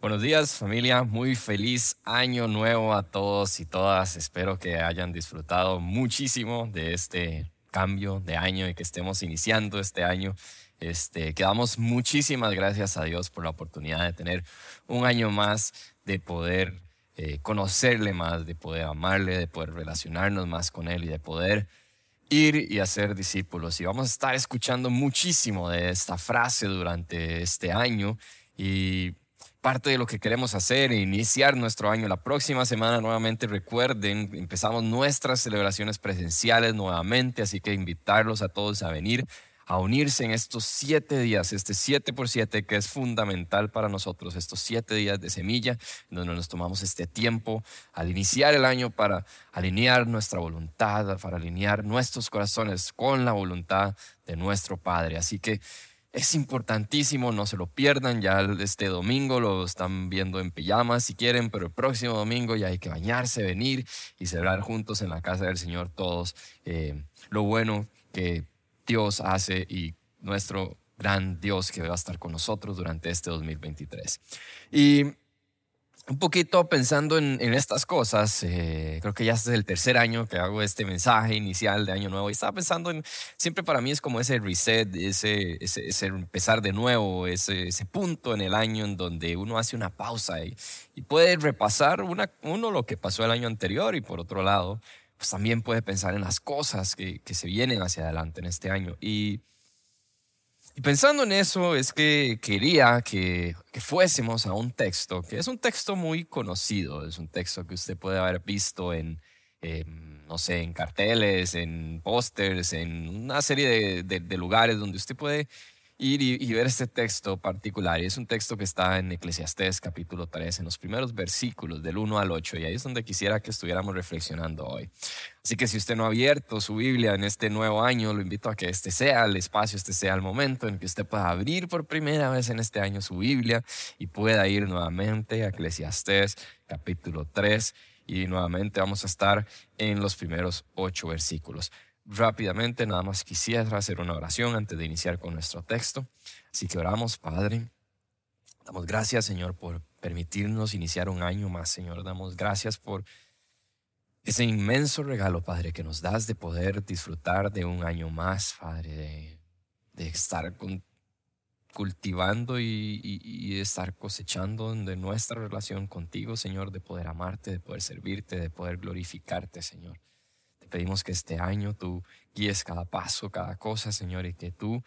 Buenos días familia, muy feliz año nuevo a todos y todas. Espero que hayan disfrutado muchísimo de este cambio de año y que estemos iniciando este año. Este, que damos muchísimas gracias a Dios por la oportunidad de tener un año más, de poder eh, conocerle más, de poder amarle, de poder relacionarnos más con Él y de poder ir y hacer discípulos. Y vamos a estar escuchando muchísimo de esta frase durante este año y parte de lo que queremos hacer e iniciar nuestro año. La próxima semana nuevamente recuerden, empezamos nuestras celebraciones presenciales nuevamente, así que invitarlos a todos a venir a unirse en estos siete días, este siete por siete que es fundamental para nosotros, estos siete días de semilla, donde nos tomamos este tiempo al iniciar el año para alinear nuestra voluntad, para alinear nuestros corazones con la voluntad de nuestro Padre. Así que es importantísimo, no se lo pierdan. Ya este domingo lo están viendo en pijamas si quieren, pero el próximo domingo ya hay que bañarse, venir y celebrar juntos en la casa del Señor todos eh, lo bueno que Dios hace y nuestro gran Dios que va a estar con nosotros durante este 2023. Y un poquito pensando en, estas cosas, eh, creo que ya es el tercer año que hago este mensaje inicial de Año Nuevo y estaba pensando en, siempre para mí es como ese reset, ese, ese, empezar de nuevo, ese, punto en el año en donde uno hace una pausa y, y puede repasar una, uno lo que pasó el año anterior y por otro lado, pues también puede pensar en las cosas que, que se vienen hacia adelante en este año. Y y pensando en eso es que quería que, fuésemos a un texto, que es un texto muy conocido, es un texto que usted puede haber visto en, no sé, en carteles, en pósters, en una serie de lugares donde usted puede ir y, ver este texto particular. Y es un texto que está en Eclesiastés capítulo 3, en los primeros versículos del 1 al 8. Y ahí es donde quisiera que estuviéramos reflexionando hoy. Así que si usted no ha abierto su Biblia en este nuevo año, lo invito a que este sea el espacio, este sea el momento en que usted pueda abrir por primera vez en este año su Biblia y pueda ir nuevamente a Eclesiastés capítulo 3. Y nuevamente vamos a estar en los primeros ocho versículos rápidamente, nada más quisiera hacer una oración antes de iniciar con nuestro texto. Así que oramos, Padre. Damos gracias, Señor, por permitirnos iniciar un año más, Señor. Damos gracias por ese inmenso regalo, Padre, que nos das de poder disfrutar de un año más, Padre, de, estar cultivando y, y, estar cosechando de nuestra relación contigo, Señor, de poder amarte, de poder servirte, de poder glorificarte, Señor pedimos que este año tú guíes cada paso, cada cosa, Señor, y que tú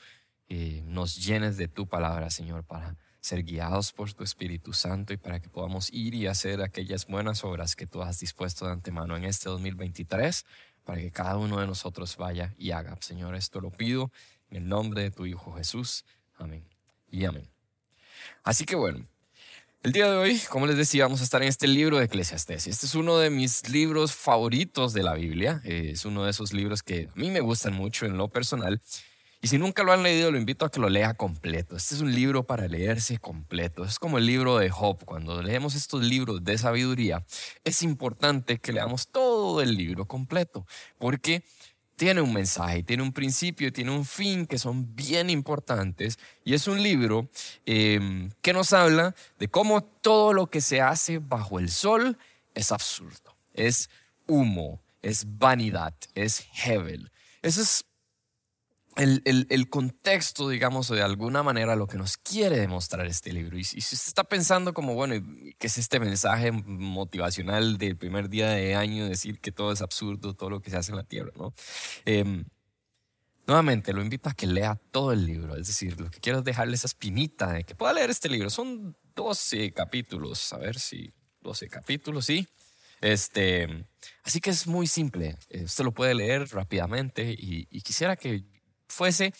eh, nos llenes de tu palabra, Señor, para ser guiados por tu Espíritu Santo y para que podamos ir y hacer aquellas buenas obras que tú has dispuesto de antemano en este 2023, para que cada uno de nosotros vaya y haga. Señor, esto lo pido en el nombre de tu Hijo Jesús. Amén. Y amén. Así que bueno, el día de hoy, como les decía, vamos a estar en este libro de Eclesiastés. Este es uno de mis libros favoritos de la Biblia. Es uno de esos libros que a mí me gustan mucho en lo personal. Y si nunca lo han leído, lo invito a que lo lea completo. Este es un libro para leerse completo. Es como el libro de Job. Cuando leemos estos libros de sabiduría, es importante que leamos todo el libro completo. Porque tiene un mensaje, tiene un principio, tiene un fin que son bien importantes y es un libro em, que nos habla de cómo todo lo que se hace bajo el sol es absurdo, es humo, es vanidad, es hevel. Eso es el, contexto, digamos, de alguna manera lo que nos quiere demostrar este libro. Y, si se está pensando como, bueno, ¿qué es este mensaje motivacional del primer día de año, decir que todo es absurdo, todo lo que se hace en la tierra, ¿no? Em, nuevamente, lo invito a que lea todo el libro. Es decir, lo que quiero es dejarle esa espinita de que pueda leer este libro. Son 12 capítulos, a ver si 12 capítulos, sí. Este, así que es muy simple. Usted lo puede leer rápidamente y, y quisiera que fuese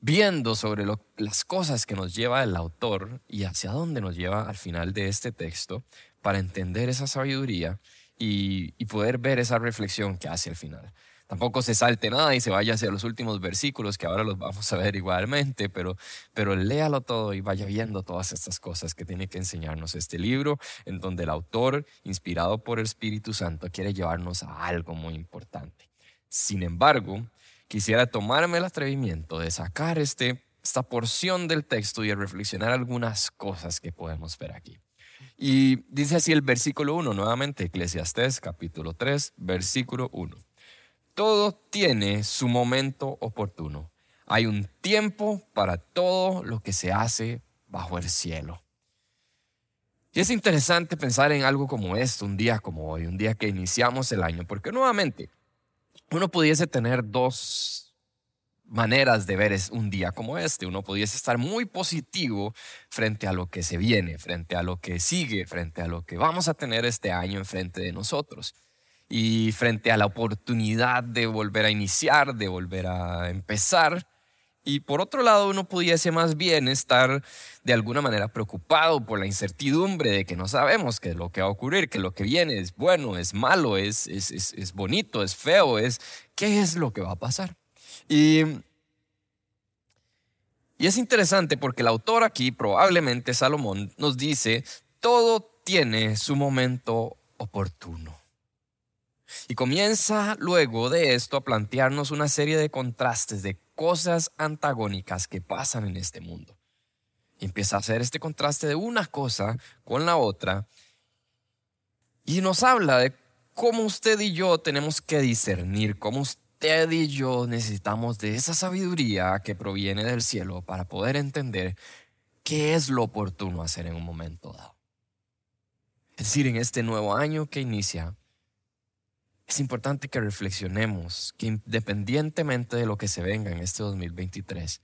viendo sobre las cosas que nos lleva el autor y hacia dónde nos lleva al final de este texto para entender esa sabiduría y, poder ver esa reflexión que hace al final. Tampoco se salte nada y se vaya hacia los últimos versículos que ahora los vamos a ver igualmente, pero, pero léalo todo y vaya viendo todas estas cosas que tiene que enseñarnos este libro, en donde el autor, inspirado por el Espíritu Santo, quiere llevarnos a algo muy importante. Sin embargo, quisiera tomarme el atrevimiento de sacar este esta porción del texto y reflexionar algunas cosas que podemos ver aquí. Y dice así el versículo 1, nuevamente, Eclesiastés capítulo 3, versículo 1. Todo tiene su momento oportuno. Hay un tiempo para todo lo que se hace bajo el cielo. Y es interesante pensar en algo como esto, un día como hoy, un día que iniciamos el año, porque nuevamente uno pudiese tener dos maneras de ver un día como este. Uno pudiese estar muy positivo frente a lo que se viene, frente a lo que sigue, frente a lo que vamos a tener este año enfrente de nosotros y frente a la oportunidad de volver a iniciar, de volver a empezar. Y por otro lado, uno pudiese más bien estar de alguna manera preocupado por la incertidumbre de que no sabemos qué es lo que va a ocurrir, que lo que viene es bueno, es malo, es, es, es, bonito, es feo, es qué es lo que va a pasar. Y, y es interesante porque el autor aquí, probablemente Salomón, nos dice, todo tiene su momento oportuno. Y comienza luego de esto a plantearnos una serie de contrastes, de cosas antagónicas que pasan en este mundo. Empieza a hacer este contraste de una cosa con la otra. Y nos habla de cómo usted y yo tenemos que discernir, cómo usted y yo necesitamos de esa sabiduría que proviene del cielo para poder entender qué es lo oportuno hacer en un momento dado. Es decir, en este nuevo año que inicia, es importante que reflexionemos que independientemente de lo que se venga en este 2023,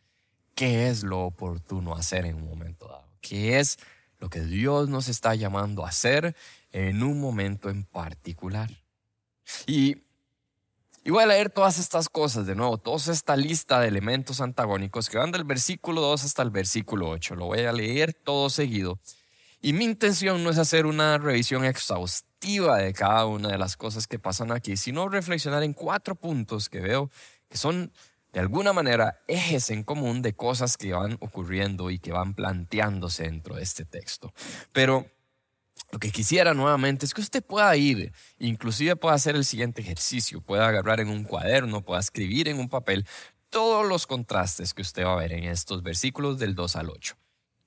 ¿qué es lo oportuno hacer en un momento dado? ¿Qué es lo que Dios nos está llamando a hacer en un momento en particular? Y, y voy a leer todas estas cosas de nuevo, toda esta lista de elementos antagónicos que van del versículo 2 hasta el versículo 8. Lo voy a leer todo seguido. Y mi intención no es hacer una revisión exhaustiva de cada una de las cosas que pasan aquí, sino reflexionar en cuatro puntos que veo que son de alguna manera ejes en común de cosas que van ocurriendo y que van planteándose dentro de este texto. Pero lo que quisiera nuevamente es que usted pueda ir, inclusive pueda hacer el siguiente ejercicio, pueda agarrar en un cuaderno, pueda escribir en un papel todos los contrastes que usted va a ver en estos versículos del 2 al 8.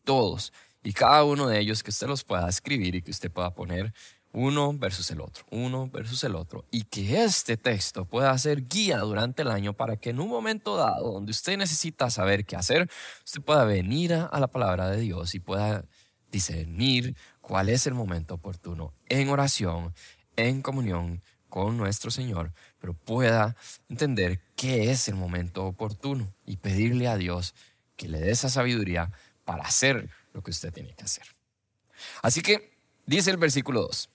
Todos. Y cada uno de ellos que usted los pueda escribir y que usted pueda poner uno versus el otro, uno versus el otro, y que este texto pueda ser guía durante el año para que en un momento dado donde usted necesita saber qué hacer, usted pueda venir a, la palabra de Dios y pueda discernir cuál es el momento oportuno en oración, en comunión con nuestro Señor, pero pueda entender qué es el momento oportuno y pedirle a Dios que le dé esa sabiduría para hacer lo que usted tiene que hacer. Así que dice el versículo 2,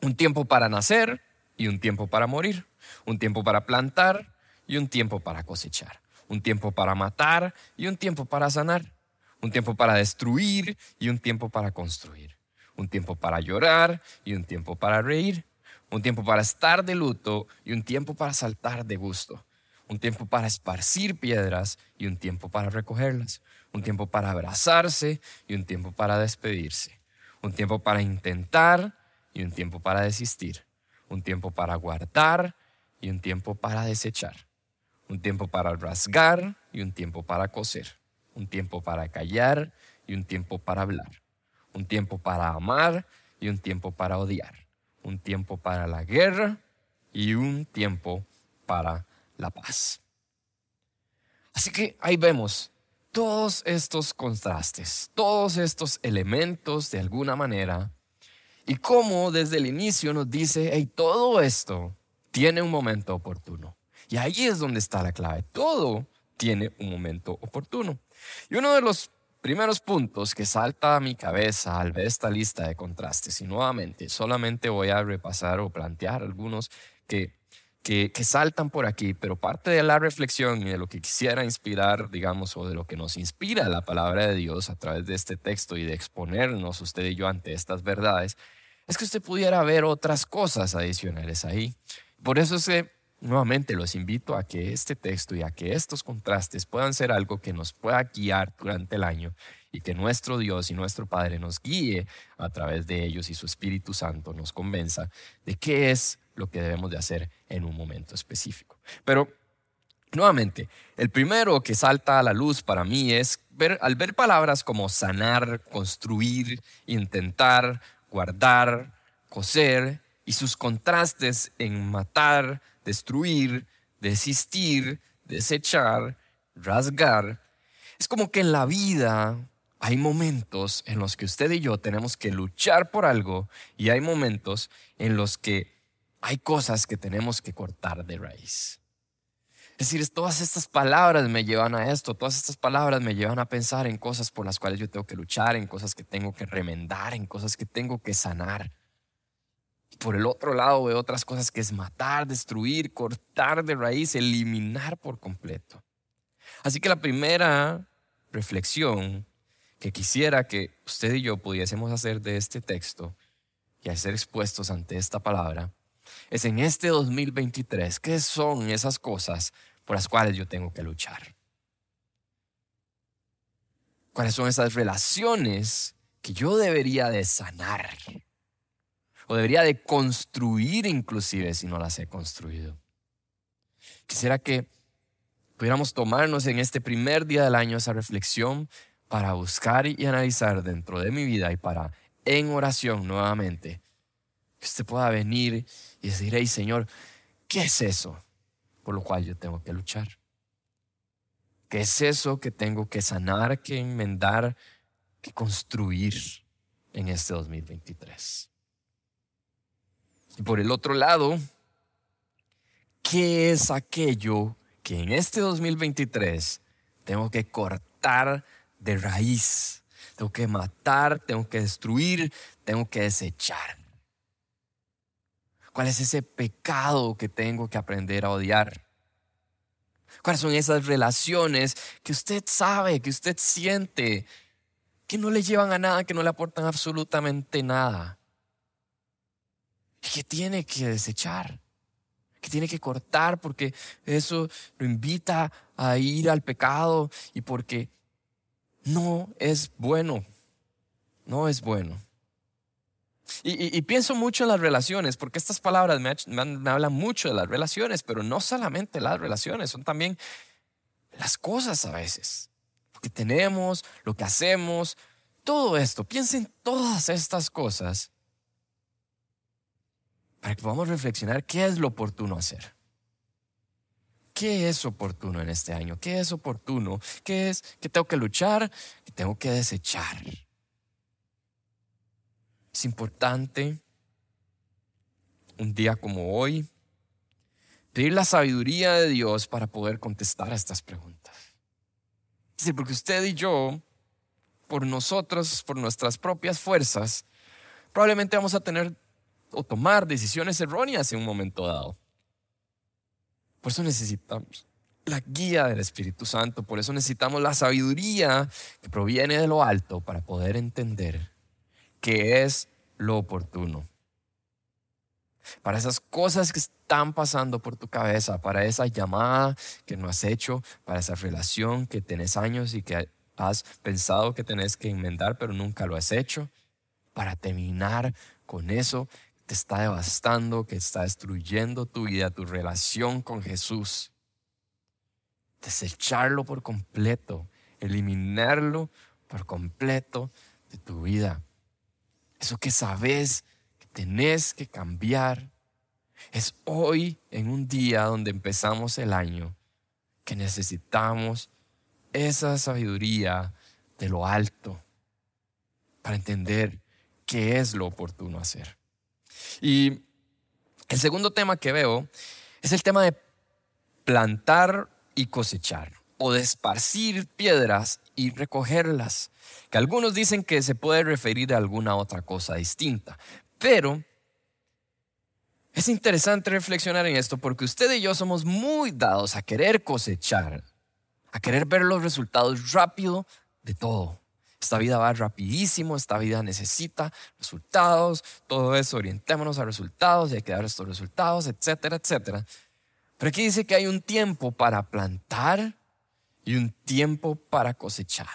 un tiempo para nacer y un tiempo para morir. Un tiempo para plantar y un tiempo para cosechar. Un tiempo para matar y un tiempo para sanar. Un tiempo para destruir y un tiempo para construir. Un tiempo para llorar y un tiempo para reír. Un tiempo para estar de luto y un tiempo para saltar de gusto. Un tiempo para esparcir piedras y un tiempo para recogerlas. Un tiempo para abrazarse y un tiempo para despedirse. Un tiempo para intentar y un tiempo para desistir, un tiempo para guardar y un tiempo para desechar, un tiempo para rasgar y un tiempo para coser, un tiempo para callar y un tiempo para hablar, un tiempo para amar y un tiempo para odiar, un tiempo para la guerra y un tiempo para la paz. Así que ahí vemos todos estos contrastes, todos estos elementos de alguna manera y cómo desde el inicio nos dice, hey, todo esto tiene un momento oportuno. Y ahí es donde está la clave. Todo tiene un momento oportuno. Y uno de los primeros puntos que salta a mi cabeza al ver esta lista de contrastes, y nuevamente solamente voy a repasar o plantear algunos que, que, que, saltan por aquí, pero parte de la reflexión y de lo que quisiera inspirar, digamos, o de lo que nos inspira la palabra de Dios a través de este texto y de exponernos usted y yo ante estas verdades, es que usted pudiera ver otras cosas adicionales ahí. Por eso es que nuevamente los invito a que este texto y a que estos contrastes puedan ser algo que nos pueda guiar durante el año y que nuestro Dios y nuestro Padre nos guíe a través de ellos y su Espíritu Santo nos convenza de qué es lo que debemos de hacer en un momento específico. Pero Nuevamente, el primero que salta a la luz para mí es ver, al ver palabras como sanar, construir, intentar, guardar, coser y sus contrastes en matar, destruir, desistir, desechar, rasgar. Es como que en la vida hay momentos en los que usted y yo tenemos que luchar por algo y hay momentos en los que hay cosas que tenemos que cortar de raíz. Es decir, todas estas palabras me llevan a esto, todas estas palabras me llevan a pensar en cosas por las cuales yo tengo que luchar, en cosas que tengo que remendar, en cosas que tengo que sanar. Por el otro lado veo otras cosas que es matar, destruir, cortar de raíz, eliminar por completo. Así que la primera reflexión que quisiera que usted y yo pudiésemos hacer de este texto y a ser expuestos ante esta palabra es en este 2023, ¿qué son esas cosas por las cuales yo tengo que luchar? ¿Cuáles son esas relaciones que yo debería de sanar? O debería de construir inclusive si no las he construido. Quisiera que pudiéramos tomarnos en este primer día del año esa reflexión para buscar y analizar dentro de mi vida y para en oración nuevamente que usted pueda venir y decir, hey Señor, ¿qué es eso por lo cual yo tengo que luchar? ¿Qué es eso que tengo que sanar, que enmendar, que construir en este 2023? Y por el otro lado, ¿qué es aquello que en este 2023 tengo que cortar de raíz? Tengo que matar, tengo que destruir, tengo que desechar. ¿Cuál es ese pecado que tengo que aprender a odiar? ¿Cuáles son esas relaciones que usted sabe, que usted siente, que no le llevan a nada, que no le aportan absolutamente nada? Y que tiene que desechar, que tiene que cortar porque eso lo invita a ir al pecado y porque no es bueno, no es bueno. Y, pienso mucho en las relaciones, porque estas palabras me, hablan mucho de las relaciones, pero no solamente las relaciones, son también las cosas a veces. Lo que tenemos, lo que hacemos, todo esto. Piensen en todas estas cosas para que podamos reflexionar qué es lo oportuno hacer. ¿Qué es oportuno en este año? ¿Qué es oportuno? ¿Qué es que tengo que luchar? ¿Que tengo que desechar? Es importante un día como hoy pedir la sabiduría de Dios para poder contestar a estas preguntas. Sí, porque usted y yo, por nosotros, por nuestras propias fuerzas, probablemente vamos a tener o tomar decisiones erróneas en un momento dado. Por eso necesitamos la guía del Espíritu Santo, por eso necesitamos la sabiduría que proviene de lo alto para poder entender que es lo oportuno. Para esas cosas que están pasando por tu cabeza, para esa llamada que no has hecho, para esa relación que tenés años y que has pensado que tenés que enmendar, pero nunca lo has hecho, para terminar con eso está devastando, que está destruyendo tu vida, tu relación con Jesús. Desecharlo por completo, eliminarlo por completo de tu vida. Eso que sabes que tenés que cambiar. Es hoy, en un día donde empezamos el año, que necesitamos esa sabiduría de lo alto para entender qué es lo oportuno hacer. Y el segundo tema que veo es el tema de plantar y cosechar o de esparcir piedras y recogerlas que algunos dicen que se puede referir a alguna otra cosa distinta. Pero es interesante reflexionar en esto porque usted y yo somos muy dados a querer cosechar, a querer ver los resultados rápido de todo. Esta vida va rapidísimo, esta vida necesita resultados, todo eso, orientémonos a resultados y hay que dar estos resultados, etcétera, etcétera. Pero aquí dice que hay un tiempo para plantar y un tiempo para cosechar.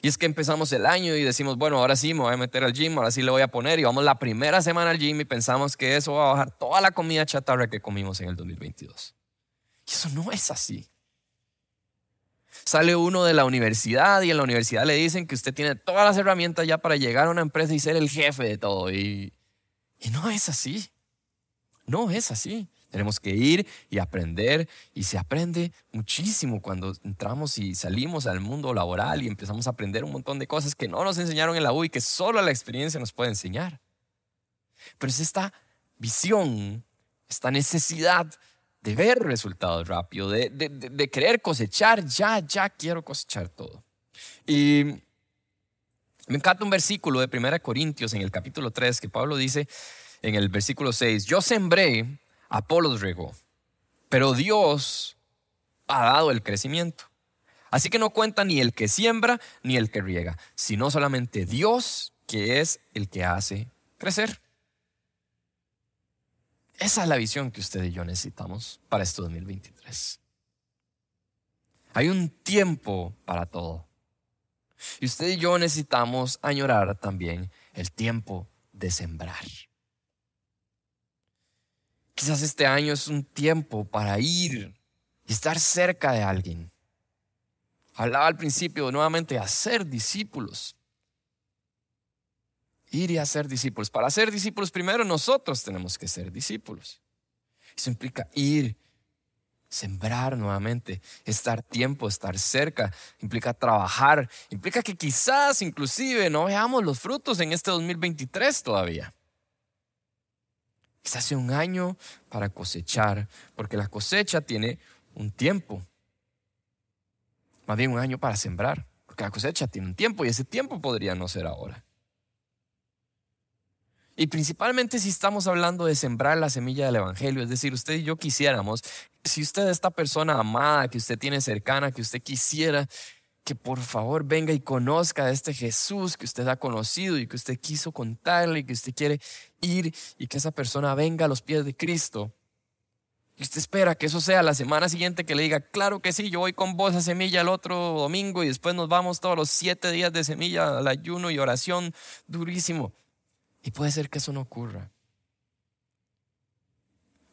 Y es que empezamos el año y decimos, bueno, ahora sí me voy a meter al gym, ahora sí le voy a poner. Y vamos la primera semana al gym y pensamos que eso va a bajar toda la comida chatarra que comimos en el 2022. Y eso no es así. Sale uno de la universidad y en la universidad le dicen que usted tiene todas las herramientas ya para llegar a una empresa y ser el jefe de todo. Y, no es así. No es así. Tenemos que ir y aprender y se aprende muchísimo cuando entramos y salimos al mundo laboral y empezamos a aprender un montón de cosas que no nos enseñaron en la U y que solo la experiencia nos puede enseñar. Pero es esta visión, esta necesidad de ver resultados rápido, de, de, querer cosechar, ya, ya quiero cosechar todo. Y me encanta un versículo de 1 Corintios en el capítulo 3 que Pablo dice en el versículo 6, yo sembré Apolos regó, pero Dios ha dado el crecimiento. Así que no cuenta ni el que siembra ni el que riega, sino solamente Dios que es el que hace crecer. Esa es la visión que usted y yo necesitamos para este 2023. Hay un tiempo para todo. Y usted y yo necesitamos añorar también el tiempo de sembrar. Quizás este año es un tiempo para ir y estar cerca de alguien. Hablaba al principio nuevamente de hacer discípulos. Ir y hacer discípulos. Para ser discípulos primero nosotros tenemos que ser discípulos. Eso implica ir, sembrar nuevamente, estar tiempo, estar cerca, implica trabajar, implica que quizás inclusive no veamos los frutos en este 2023 todavía. Quizás hace un año para cosechar, porque la cosecha tiene un tiempo. Más bien un año para sembrar, porque la cosecha tiene un tiempo y ese tiempo podría no ser ahora. Y principalmente si estamos hablando de sembrar la semilla del Evangelio, es decir, usted y yo quisiéramos, si usted es esta persona amada que usted tiene cercana, que usted quisiera que por favor venga y conozca a este Jesús que usted ha conocido y que usted quiso contarle y que usted quiere ir y que esa persona venga a los pies de Cristo. Y usted espera que eso sea la semana siguiente que le diga, claro que sí, yo voy con vos a semilla el otro domingo y después nos vamos todos los siete días de semilla al ayuno y oración durísimo. Y puede ser que eso no ocurra.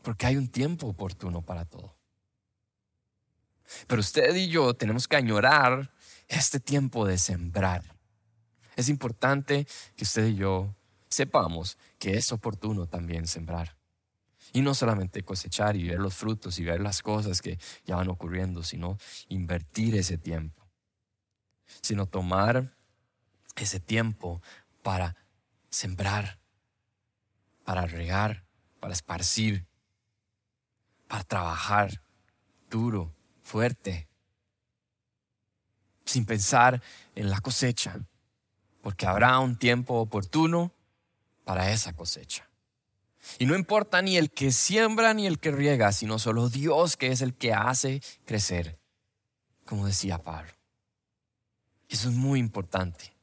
Porque hay un tiempo oportuno para todo. Pero usted y yo tenemos que añorar este tiempo de sembrar. Es importante que usted y yo sepamos que es oportuno también sembrar. Y no solamente cosechar y ver los frutos y ver las cosas que ya van ocurriendo, sino invertir ese tiempo. Sino tomar ese tiempo para sembrar, para regar, para esparcir, para trabajar duro, fuerte, sin pensar en la cosecha, porque habrá un tiempo oportuno para esa cosecha. Y no importa ni el que siembra ni el que riega, sino solo Dios que es el que hace crecer, como decía Pablo. Eso es muy importante.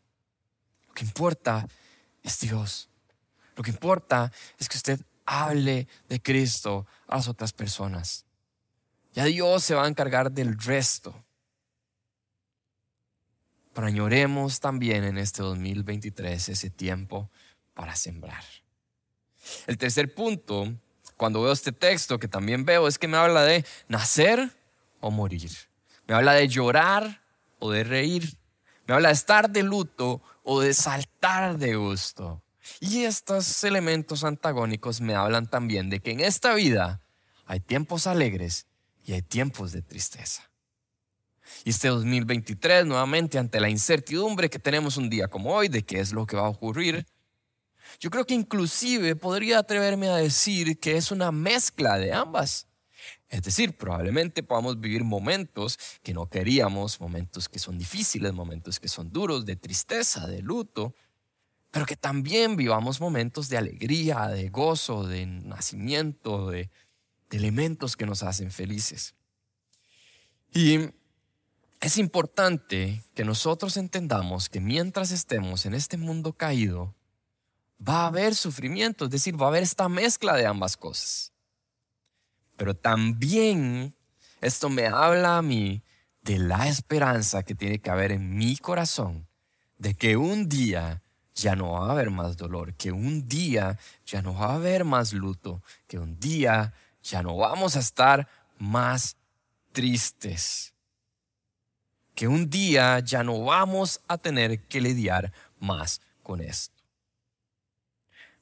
Lo que importa es Dios. Lo que importa es que usted hable de Cristo a las otras personas. Ya Dios se va a encargar del resto. Pero añoremos también en este 2023 ese tiempo para sembrar. El tercer punto, cuando veo este texto, que también veo, es que me habla de nacer o morir. Me habla de llorar o de reír. Me habla de estar de luto o de saltar de gusto. Y estos elementos antagónicos me hablan también de que en esta vida hay tiempos alegres y hay tiempos de tristeza. Y este 2023, nuevamente, ante la incertidumbre que tenemos un día como hoy de qué es lo que va a ocurrir, yo creo que inclusive podría atreverme a decir que es una mezcla de ambas. Es decir, probablemente podamos vivir momentos que no queríamos, momentos que son difíciles, momentos que son duros, de tristeza, de luto, pero que también vivamos momentos de alegría, de gozo, de nacimiento, de, elementos que nos hacen felices. Y es importante que nosotros entendamos que mientras estemos en este mundo caído, va a haber sufrimiento, es decir, va a haber esta mezcla de ambas cosas. Pero también esto me habla a mí de la esperanza que tiene que haber en mi corazón, de que un día ya no va a haber más dolor, que un día ya no va a haber más luto, que un día ya no vamos a estar más tristes. Que un día ya no vamos a tener que lidiar más con esto.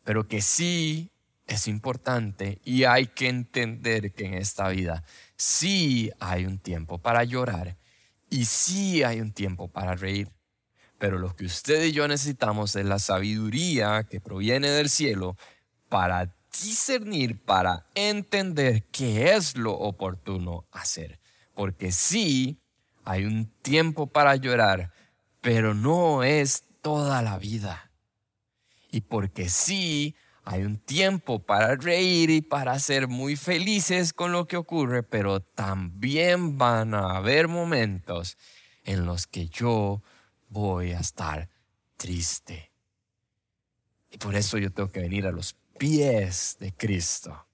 Pero que sí es importante y hay que entender que en esta vida sí hay un tiempo para llorar y sí hay un tiempo para reír. Pero lo que usted y yo necesitamos es la sabiduría que proviene del cielo para discernir, para entender qué es lo oportuno hacer. Porque sí hay un tiempo para llorar, pero no es toda la vida. Y porque sí hay un tiempo para reír y para ser muy felices con lo que ocurre, pero también van a haber momentos en los que yo voy a estar triste. Y por eso yo tengo que venir a los pies de Cristo.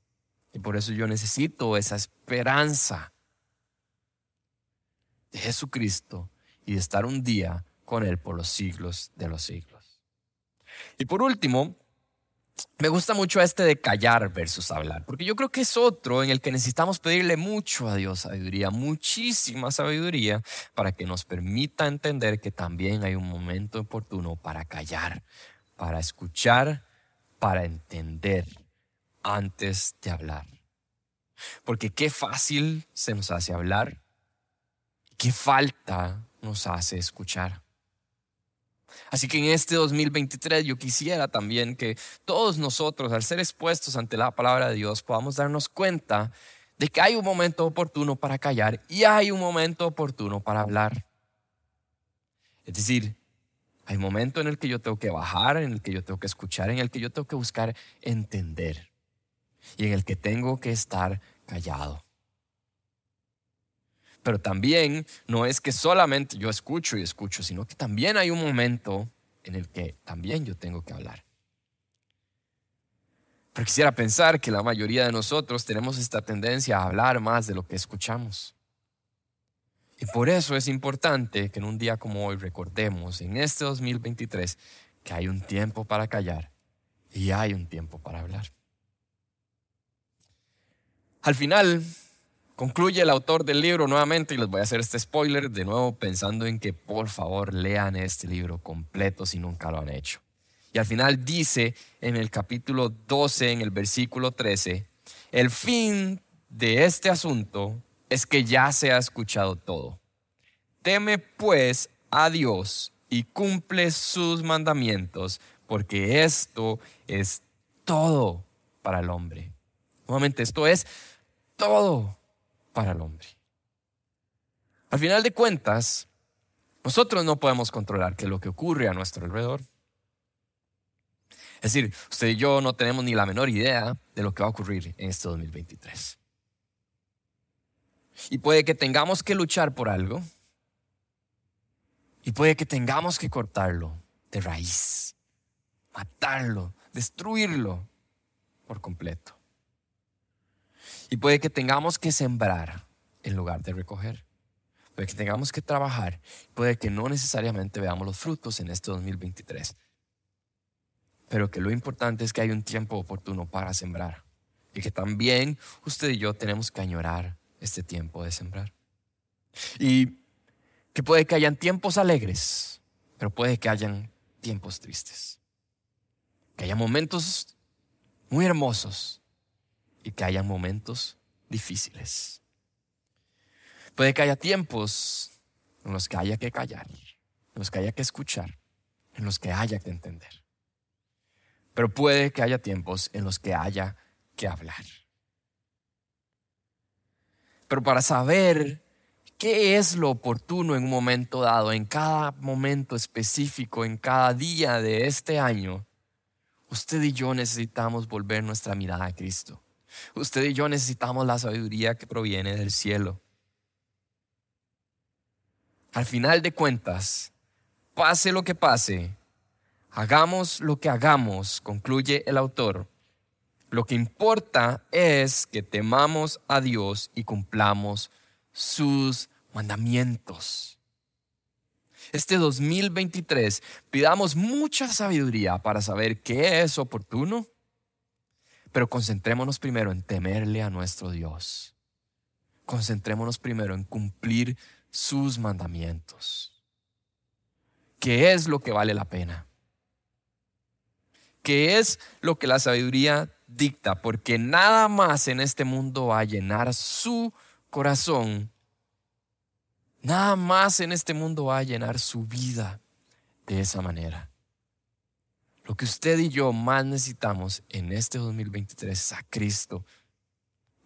Y por eso yo necesito esa esperanza de Jesucristo y de estar un día con Él por los siglos de los siglos. Y por último, me gusta mucho este de callar versus hablar, porque yo creo que es otro en el que necesitamos pedirle mucho a Dios sabiduría, muchísima sabiduría, para que nos permita entender que también hay un momento oportuno para callar, para escuchar, para entender antes de hablar. Porque qué fácil se nos hace hablar, qué falta nos hace escuchar. Así que en este 2023 yo quisiera también que todos nosotros, al ser expuestos ante la palabra de Dios, podamos darnos cuenta de que hay un momento oportuno para callar y hay un momento oportuno para hablar. Es decir, hay un momento en el que yo tengo que bajar, en el que yo tengo que escuchar, en el que yo tengo que buscar entender y en el que tengo que estar callado. Pero también no es que solamente yo escucho y escucho, sino que también hay un momento en el que también yo tengo que hablar. Pero quisiera pensar que la mayoría de nosotros tenemos esta tendencia a hablar más de lo que escuchamos. Y por eso es importante que en un día como hoy recordemos en este 2023 que hay un tiempo para callar y hay un tiempo para hablar. Al final, Concluye el autor del libro nuevamente y les voy a hacer este spoiler de nuevo pensando en que por favor lean este libro completo si nunca lo han hecho. Y al final dice en el capítulo 12, en el versículo 13, el fin de este asunto es que ya se ha escuchado todo. Teme pues a Dios y cumple sus mandamientos, porque esto es todo para el hombre. Nuevamente, esto es todo para el hombre. Al final de cuentas, nosotros no podemos controlar qué es lo que ocurre a nuestro alrededor. Es decir, usted y yo no tenemos ni la menor idea de lo que va a ocurrir en este 2023. Y puede que tengamos que luchar por algo. Y puede que tengamos que cortarlo de raíz, matarlo, destruirlo por completo. Y puede que tengamos que sembrar en lugar de recoger. Puede que tengamos que trabajar. Puede que no necesariamente veamos los frutos en este 2023. Pero que lo importante es que hay un tiempo oportuno para sembrar. Y que también usted y yo tenemos que añorar este tiempo de sembrar. Y que puede que hayan tiempos alegres, pero puede que hayan tiempos tristes. Que haya momentos muy hermosos, y que haya momentos difíciles. Puede que haya tiempos en los que haya que callar, en los que haya que escuchar, en los que haya que entender. Pero puede que haya tiempos en los que haya que hablar. Pero para saber qué es lo oportuno en un momento dado, en cada momento específico, en cada día de este año, usted y yo necesitamos volver nuestra mirada a Cristo. Usted y yo necesitamos la sabiduría que proviene del cielo. Al final de cuentas, pase lo que pase, hagamos lo que hagamos, concluye el autor, lo que importa es que temamos a Dios y cumplamos sus mandamientos. Este 2023 pidamos mucha sabiduría para saber qué es oportuno pero concentrémonos primero en temerle a nuestro Dios. concentrémonos primero en cumplir sus mandamientos. ¿Qué es lo que vale la pena? ¿Qué es lo que la sabiduría dicta? Porque nada más en este mundo va a llenar su corazón. Nada más en este mundo va a llenar su vida de esa manera. Lo que usted y yo más necesitamos en este 2023 es a Cristo.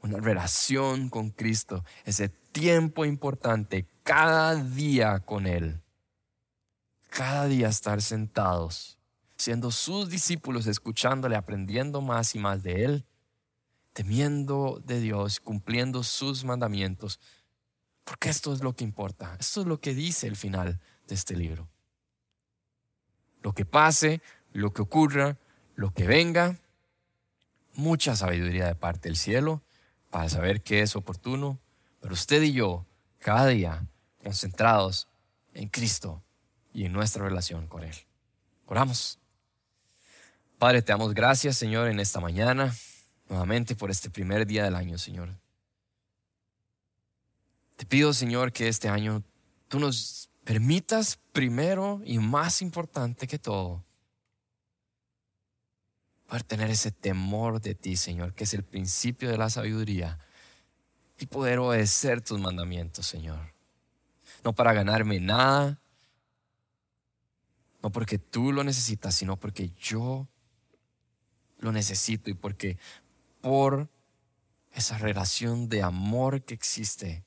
Una relación con Cristo. Ese tiempo importante cada día con Él. Cada día estar sentados, siendo sus discípulos, escuchándole, aprendiendo más y más de Él, temiendo de Dios, cumpliendo sus mandamientos. Porque esto es lo que importa. Esto es lo que dice el final de este libro. Lo que pase, lo que ocurra, lo que venga, mucha sabiduría de parte del cielo para saber qué es oportuno, pero usted y yo, cada día, concentrados en Cristo y en nuestra relación con Él. Oramos. Padre, te damos gracias, Señor, en esta mañana, nuevamente por este primer día del año, Señor. Te pido, Señor, que este año tú nos permitas primero y más importante que todo, tener ese temor de ti, Señor, que es el principio de la sabiduría, y poder obedecer tus mandamientos, Señor. No para ganarme nada, no porque tú lo necesitas, sino porque yo lo necesito y porque por esa relación de amor que existe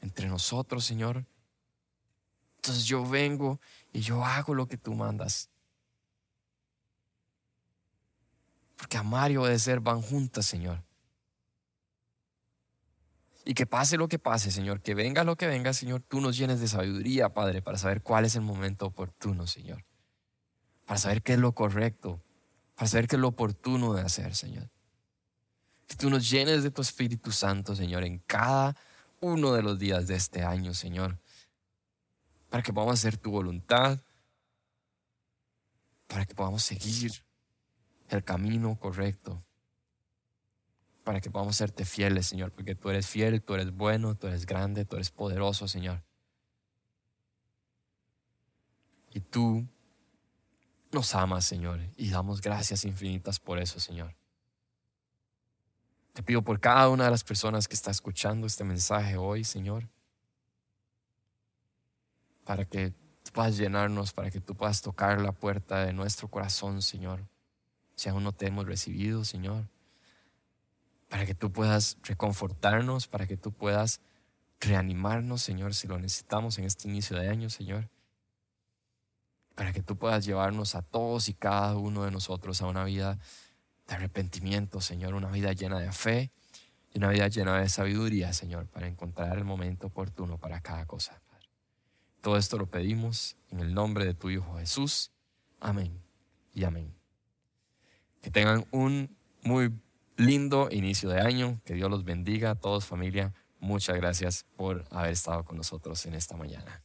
entre nosotros, Señor. Entonces yo vengo y yo hago lo que tú mandas. Porque amar y obedecer van juntas, Señor. Y que pase lo que pase, Señor, que venga lo que venga, Señor, tú nos llenes de sabiduría, Padre, para saber cuál es el momento oportuno, Señor. Para saber qué es lo correcto, para saber qué es lo oportuno de hacer, Señor. Que tú nos llenes de tu Espíritu Santo, Señor, en cada uno de los días de este año, Señor. Para que podamos hacer tu voluntad, para que podamos seguir el camino correcto. Para que podamos serte fieles, Señor, porque tú eres fiel, tú eres bueno, tú eres grande, tú eres poderoso, Señor. Y tú nos amas, Señor, y damos gracias infinitas por eso, Señor. Te pido por cada una de las personas que está escuchando este mensaje hoy, Señor, para que tú puedas llenarnos, para que tú puedas tocar la puerta de nuestro corazón, Señor si aún no te hemos recibido, Señor. Para que tú puedas reconfortarnos, para que tú puedas reanimarnos, Señor, si lo necesitamos en este inicio de año, Señor. Para que tú puedas llevarnos a todos y cada uno de nosotros a una vida de arrepentimiento, Señor, una vida llena de fe y una vida llena de sabiduría, Señor, para encontrar el momento oportuno para cada cosa. Todo esto lo pedimos en el nombre de tu Hijo Jesús. Amén y amén. Que tengan un muy lindo inicio de año. Que Dios los bendiga a todos familia. Muchas gracias por haber estado con nosotros en esta mañana.